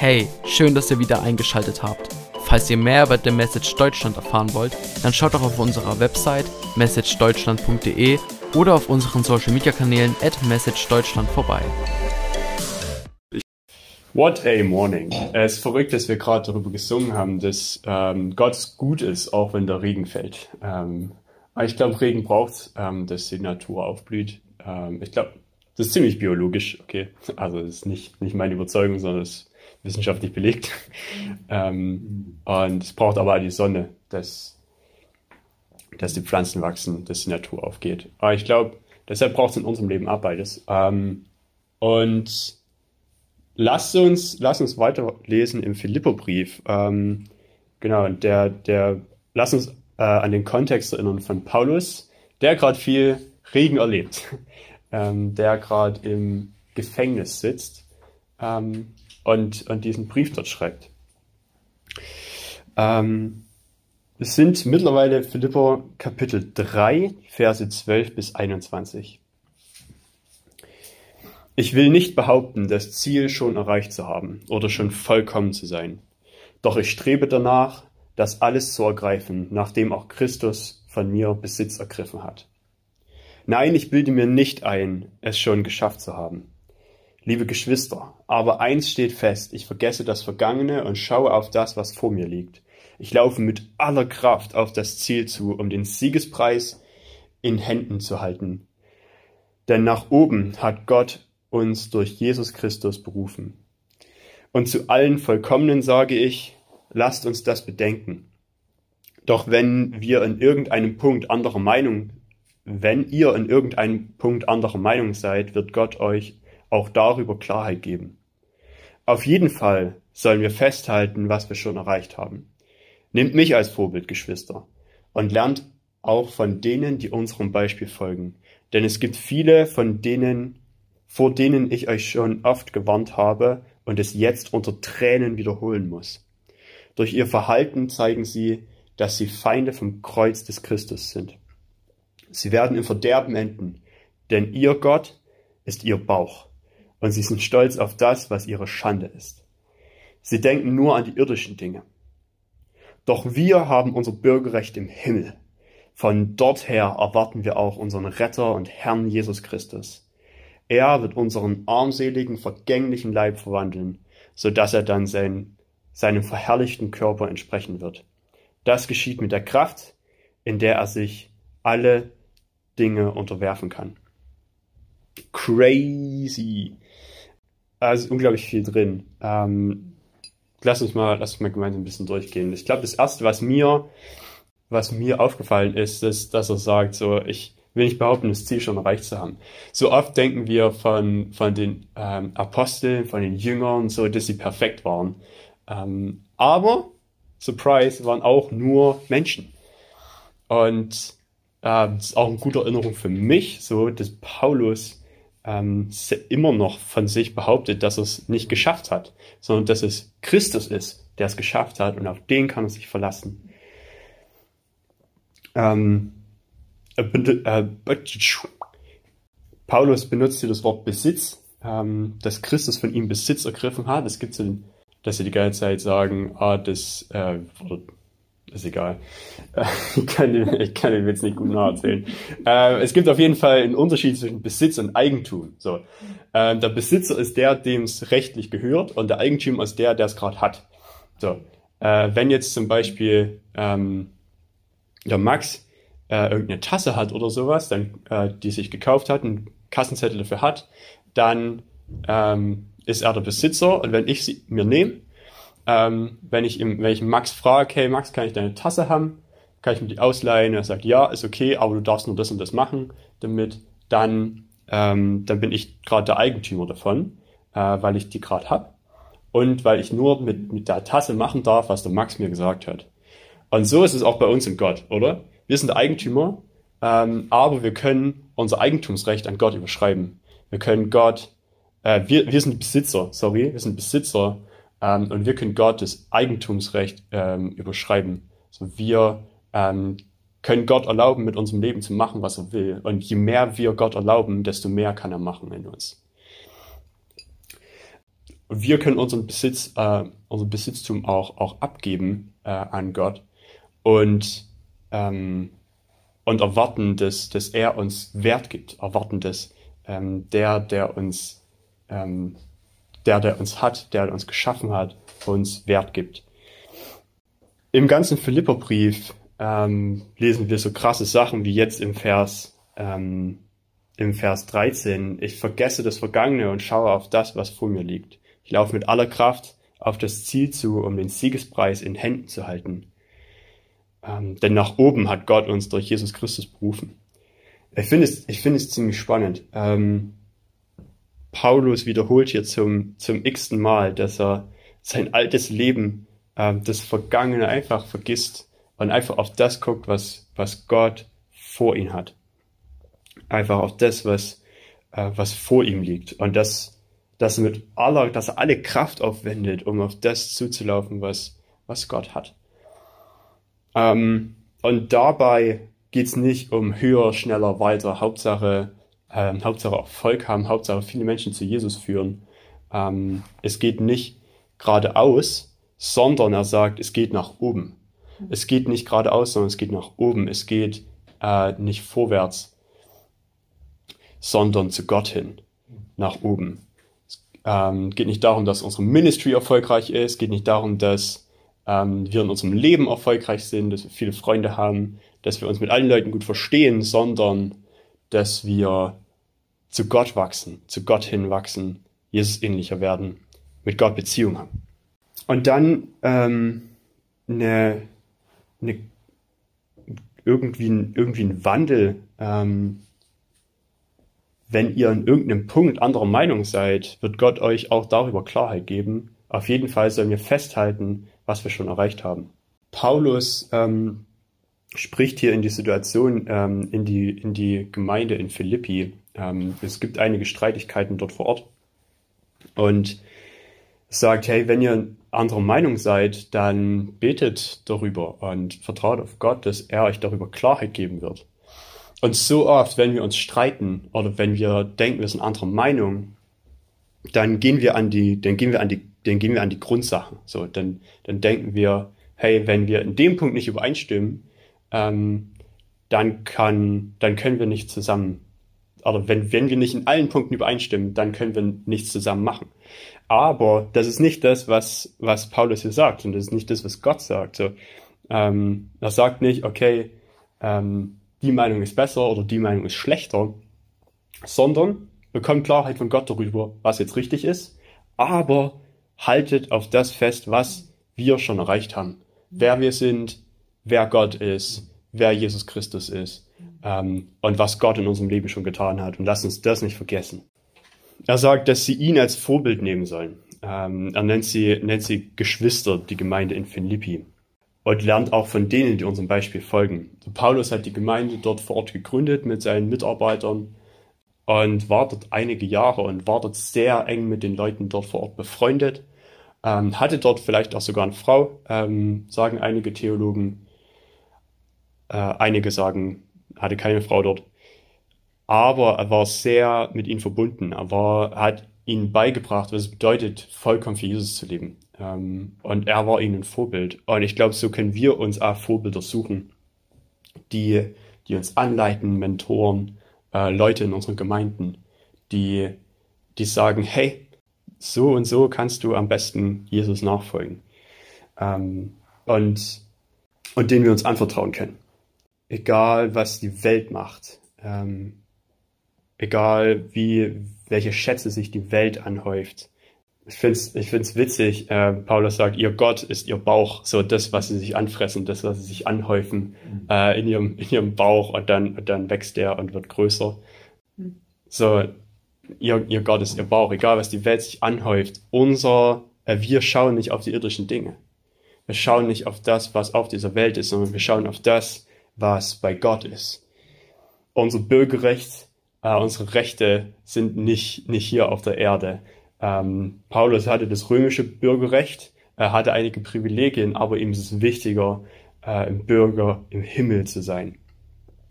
Hey, schön, dass ihr wieder eingeschaltet habt. Falls ihr mehr über The Message Deutschland erfahren wollt, dann schaut doch auf unserer Website messagedeutschland.de oder auf unseren Social Media Kanälen at messagedeutschland vorbei. What a morning. Es ist verrückt, dass wir gerade darüber gesungen haben, dass ähm, Gott gut ist, auch wenn der Regen fällt. Ähm, ich glaube, Regen braucht, ähm, dass die Natur aufblüht. Ähm, ich glaube, das ist ziemlich biologisch, okay. Also das ist nicht, nicht meine Überzeugung, sondern es wissenschaftlich belegt. Ähm, und es braucht aber die Sonne, dass, dass die Pflanzen wachsen, dass die Natur aufgeht. Aber ich glaube, deshalb braucht es in unserem Leben auch beides. Ähm, und lasst uns, lasst uns weiterlesen im Philipperbrief. Ähm, genau, der, der, lasst uns äh, an den Kontext erinnern von Paulus, der gerade viel Regen erlebt, ähm, der gerade im Gefängnis sitzt ähm, und, und diesen Brief dort schreibt. Ähm, es sind mittlerweile Philipper Kapitel 3, Verse 12 bis 21. Ich will nicht behaupten, das Ziel schon erreicht zu haben oder schon vollkommen zu sein. Doch ich strebe danach, das alles zu ergreifen, nachdem auch Christus von mir Besitz ergriffen hat. Nein, ich bilde mir nicht ein, es schon geschafft zu haben. Liebe Geschwister, aber eins steht fest, ich vergesse das Vergangene und schaue auf das, was vor mir liegt. Ich laufe mit aller Kraft auf das Ziel zu, um den Siegespreis in Händen zu halten. Denn nach oben hat Gott uns durch Jesus Christus berufen. Und zu allen Vollkommenen sage ich, lasst uns das bedenken. Doch wenn wir in irgendeinem Punkt anderer Meinung, wenn ihr in irgendeinem Punkt anderer Meinung seid, wird Gott euch auch darüber Klarheit geben. Auf jeden Fall sollen wir festhalten, was wir schon erreicht haben. Nehmt mich als Vorbild, Geschwister, und lernt auch von denen, die unserem Beispiel folgen. Denn es gibt viele, von denen vor denen ich euch schon oft gewarnt habe und es jetzt unter Tränen wiederholen muss. Durch ihr Verhalten zeigen sie, dass sie Feinde vom Kreuz des Christus sind. Sie werden im Verderben enden, denn ihr Gott ist ihr Bauch und sie sind stolz auf das, was ihre Schande ist. Sie denken nur an die irdischen Dinge. Doch wir haben unser Bürgerrecht im Himmel. Von dort her erwarten wir auch unseren Retter und Herrn Jesus Christus. Er wird unseren armseligen, vergänglichen Leib verwandeln, so dass er dann sein, seinem verherrlichten Körper entsprechen wird. Das geschieht mit der Kraft, in der er sich alle Dinge unterwerfen kann. Crazy. Also unglaublich viel drin. Ähm, lass uns mal, lass uns mal gemeinsam ein bisschen durchgehen. Ich glaube, das erste, was mir, was mir aufgefallen ist, ist, dass er sagt, so, ich, will nicht behaupten, das Ziel schon erreicht zu haben. So oft denken wir von, von den ähm, Aposteln, von den Jüngern, so, dass sie perfekt waren. Ähm, aber, surprise, waren auch nur Menschen. Und äh, das ist auch eine gute Erinnerung für mich, so, dass Paulus ähm, immer noch von sich behauptet, dass es nicht geschafft hat, sondern dass es Christus ist, der es geschafft hat und auf den kann er sich verlassen. Ähm, äh, Paulus benutzt hier das Wort Besitz, ähm, dass Christus von ihm Besitz ergriffen hat. Es gibt so, dass sie die ganze Zeit sagen, ah, das, äh, ist egal. ich, kann den, ich kann den Witz nicht gut nacherzählen. Äh, es gibt auf jeden Fall einen Unterschied zwischen Besitz und Eigentum. So, äh, der Besitzer ist der, dem es rechtlich gehört, und der Eigentümer ist der, der es gerade hat. So, äh, wenn jetzt zum Beispiel ähm, der Max äh, irgendeine Tasse hat oder sowas, dann äh, die sich gekauft hat, einen Kassenzettel dafür hat, dann ähm, ist er der Besitzer und wenn ich sie mir nehme, ähm, wenn ich ihm, wenn Max frage, hey Max, kann ich deine Tasse haben? Kann ich mir die ausleihen? Er sagt, ja, ist okay, aber du darfst nur das und das machen damit. Dann, ähm, dann bin ich gerade der Eigentümer davon, äh, weil ich die gerade hab und weil ich nur mit, mit der Tasse machen darf, was der Max mir gesagt hat. Und so ist es auch bei uns in Gott, oder? Wir sind Eigentümer, ähm, aber wir können unser Eigentumsrecht an Gott überschreiben. Wir können Gott, äh, wir, wir sind Besitzer, sorry, wir sind Besitzer ähm, und wir können Gott das Eigentumsrecht ähm, überschreiben. So wir ähm, können Gott erlauben, mit unserem Leben zu machen, was er will. Und je mehr wir Gott erlauben, desto mehr kann er machen in uns. Wir können unseren Besitz, äh, unseren Besitztum auch, auch abgeben äh, an Gott und, ähm, und erwarten, dass, dass er uns Wert gibt, erwarten, dass ähm, der, der uns, ähm, der, der uns hat, der uns geschaffen hat, uns Wert gibt. Im ganzen Philipperbrief ähm, lesen wir so krasse Sachen wie jetzt im Vers, ähm, im Vers 13. Ich vergesse das Vergangene und schaue auf das, was vor mir liegt. Ich laufe mit aller Kraft auf das Ziel zu, um den Siegespreis in Händen zu halten. Ähm, denn nach oben hat Gott uns durch Jesus Christus berufen. Ich finde es, ich finde es ziemlich spannend. Ähm, Paulus wiederholt hier zum, zum x-ten Mal, dass er sein altes Leben, ähm, das Vergangene einfach vergisst und einfach auf das guckt, was, was Gott vor ihm hat. Einfach auf das, was, äh, was vor ihm liegt. Und das, dass mit aller, dass er alle Kraft aufwendet, um auf das zuzulaufen, was, was Gott hat. Ähm, und dabei geht's nicht um höher, schneller, weiter, Hauptsache, ähm, Hauptsache Erfolg haben, Hauptsache viele Menschen zu Jesus führen. Ähm, es geht nicht geradeaus, sondern er sagt, es geht nach oben. Es geht nicht geradeaus, sondern es geht nach oben. Es geht äh, nicht vorwärts, sondern zu Gott hin, nach oben. Es ähm, geht nicht darum, dass unsere Ministry erfolgreich ist, es geht nicht darum, dass ähm, wir in unserem Leben erfolgreich sind, dass wir viele Freunde haben, dass wir uns mit allen Leuten gut verstehen, sondern dass wir zu Gott wachsen, zu Gott hin wachsen, Jesus ähnlicher werden, mit Gott Beziehung haben. Und dann ähm, eine, eine irgendwie, irgendwie ein Wandel, ähm, wenn ihr in irgendeinem Punkt anderer Meinung seid, wird Gott euch auch darüber Klarheit geben. Auf jeden Fall sollen wir festhalten, was wir schon erreicht haben. Paulus ähm, spricht hier in die Situation, ähm, in, die, in die Gemeinde in Philippi. Ähm, es gibt einige Streitigkeiten dort vor Ort. Und sagt, hey, wenn ihr anderer Meinung seid, dann betet darüber und vertraut auf Gott, dass er euch darüber Klarheit geben wird. Und so oft, wenn wir uns streiten oder wenn wir denken, wir sind anderer Meinung, dann gehen wir an die, dann gehen wir an die, dann gehen wir an die Grundsachen. So, dann, dann denken wir, hey, wenn wir in dem Punkt nicht übereinstimmen, ähm, dann kann, dann können wir nicht zusammen, oder wenn, wenn wir nicht in allen Punkten übereinstimmen, dann können wir nichts zusammen machen. Aber das ist nicht das, was, was Paulus hier sagt, und das ist nicht das, was Gott sagt. So, ähm, er sagt nicht, okay, ähm, die Meinung ist besser oder die Meinung ist schlechter, sondern bekommt Klarheit von Gott darüber, was jetzt richtig ist, aber haltet auf das fest, was wir schon erreicht haben. Wer wir sind, wer Gott ist, wer Jesus Christus ist ähm, und was Gott in unserem Leben schon getan hat. Und lasst uns das nicht vergessen. Er sagt, dass sie ihn als Vorbild nehmen sollen. Ähm, er nennt sie, nennt sie Geschwister, die Gemeinde in Philippi. Und lernt auch von denen, die unserem Beispiel folgen. Paulus hat die Gemeinde dort vor Ort gegründet mit seinen Mitarbeitern und war dort einige Jahre und war dort sehr eng mit den Leuten dort vor Ort befreundet. Ähm, hatte dort vielleicht auch sogar eine Frau, ähm, sagen einige Theologen. Äh, einige sagen, hatte keine Frau dort. Aber er war sehr mit ihnen verbunden. Er war, hat ihnen beigebracht, was es bedeutet, vollkommen für Jesus zu leben. Ähm, und er war ihnen ein Vorbild. Und ich glaube, so können wir uns auch Vorbilder suchen, die, die uns anleiten, Mentoren, äh, Leute in unseren Gemeinden, die, die sagen, hey, so und so kannst du am besten Jesus nachfolgen. Ähm, und, und denen wir uns anvertrauen können. Egal, was die Welt macht. Ähm, egal, wie, welche Schätze sich die Welt anhäuft. Ich find's, ich find's witzig. Äh, Paulus sagt, ihr Gott ist ihr Bauch, so das, was sie sich anfressen, das, was sie sich anhäufen mhm. äh, in ihrem in ihrem Bauch und dann und dann wächst der und wird größer. Mhm. So, ihr, ihr Gott ist ihr Bauch, egal was die Welt sich anhäuft. Unser, äh, wir schauen nicht auf die irdischen Dinge. Wir schauen nicht auf das, was auf dieser Welt ist, sondern wir schauen auf das, was bei Gott ist. Unser Bürgerrecht, äh, unsere Rechte sind nicht, nicht hier auf der Erde. Ähm, Paulus hatte das römische Bürgerrecht, er hatte einige Privilegien, aber ihm ist es wichtiger, äh, ein Bürger im Himmel zu sein.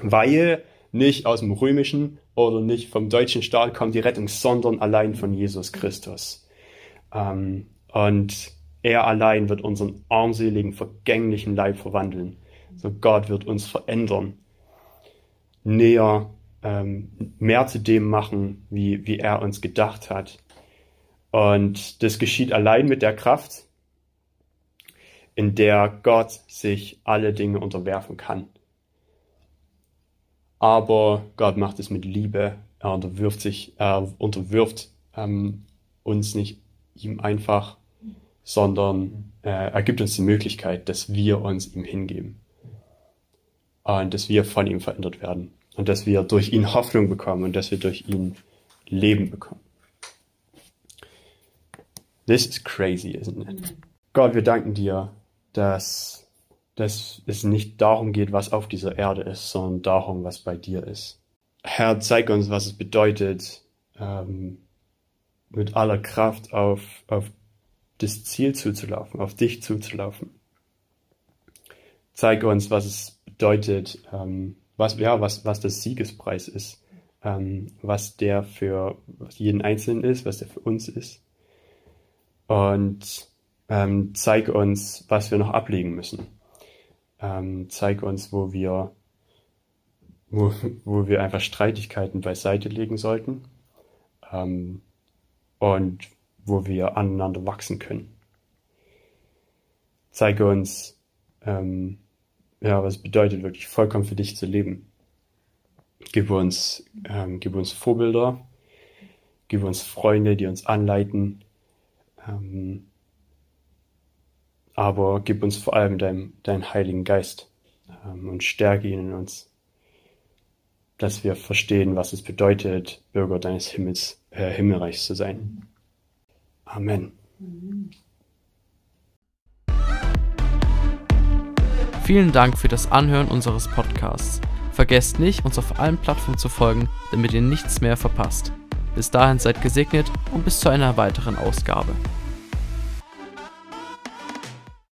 Weil nicht aus dem römischen oder nicht vom deutschen Staat kommt die Rettung, sondern allein von Jesus Christus. Ähm, und er allein wird unseren armseligen, vergänglichen Leib verwandeln. So Gott wird uns verändern, näher, ähm, mehr zu dem machen, wie, wie er uns gedacht hat. Und das geschieht allein mit der Kraft, in der Gott sich alle Dinge unterwerfen kann. Aber Gott macht es mit Liebe. Er unterwirft sich, er unterwirft ähm, uns nicht ihm einfach, sondern äh, er gibt uns die Möglichkeit, dass wir uns ihm hingeben. Und dass wir von ihm verändert werden. Und dass wir durch ihn Hoffnung bekommen und dass wir durch ihn Leben bekommen. This is crazy, isn't it? Gott, wir danken dir, dass, dass es nicht darum geht, was auf dieser Erde ist, sondern darum, was bei dir ist. Herr, zeig uns, was es bedeutet, ähm, mit aller Kraft auf, auf das Ziel zuzulaufen, auf dich zuzulaufen. Zeig uns, was es bedeutet, ähm, was, ja, was, was das Siegespreis ist, ähm, was der für jeden Einzelnen ist, was der für uns ist und ähm, zeig uns, was wir noch ablegen müssen. Ähm, zeig uns, wo wir, wo, wo wir einfach Streitigkeiten beiseite legen sollten ähm, und wo wir aneinander wachsen können. Zeige uns, ähm, ja, was bedeutet, wirklich vollkommen für dich zu leben. Gib uns, ähm, gib uns Vorbilder, gib uns Freunde, die uns anleiten, ähm, aber gib uns vor allem deinen dein Heiligen Geist ähm, und stärke ihn in uns, dass wir verstehen, was es bedeutet, Bürger deines Himmels, äh, Himmelreichs zu sein. Amen. Vielen Dank für das Anhören unseres Podcasts. Vergesst nicht, uns auf allen Plattformen zu folgen, damit ihr nichts mehr verpasst. Bis dahin seid gesegnet und bis zu einer weiteren Ausgabe.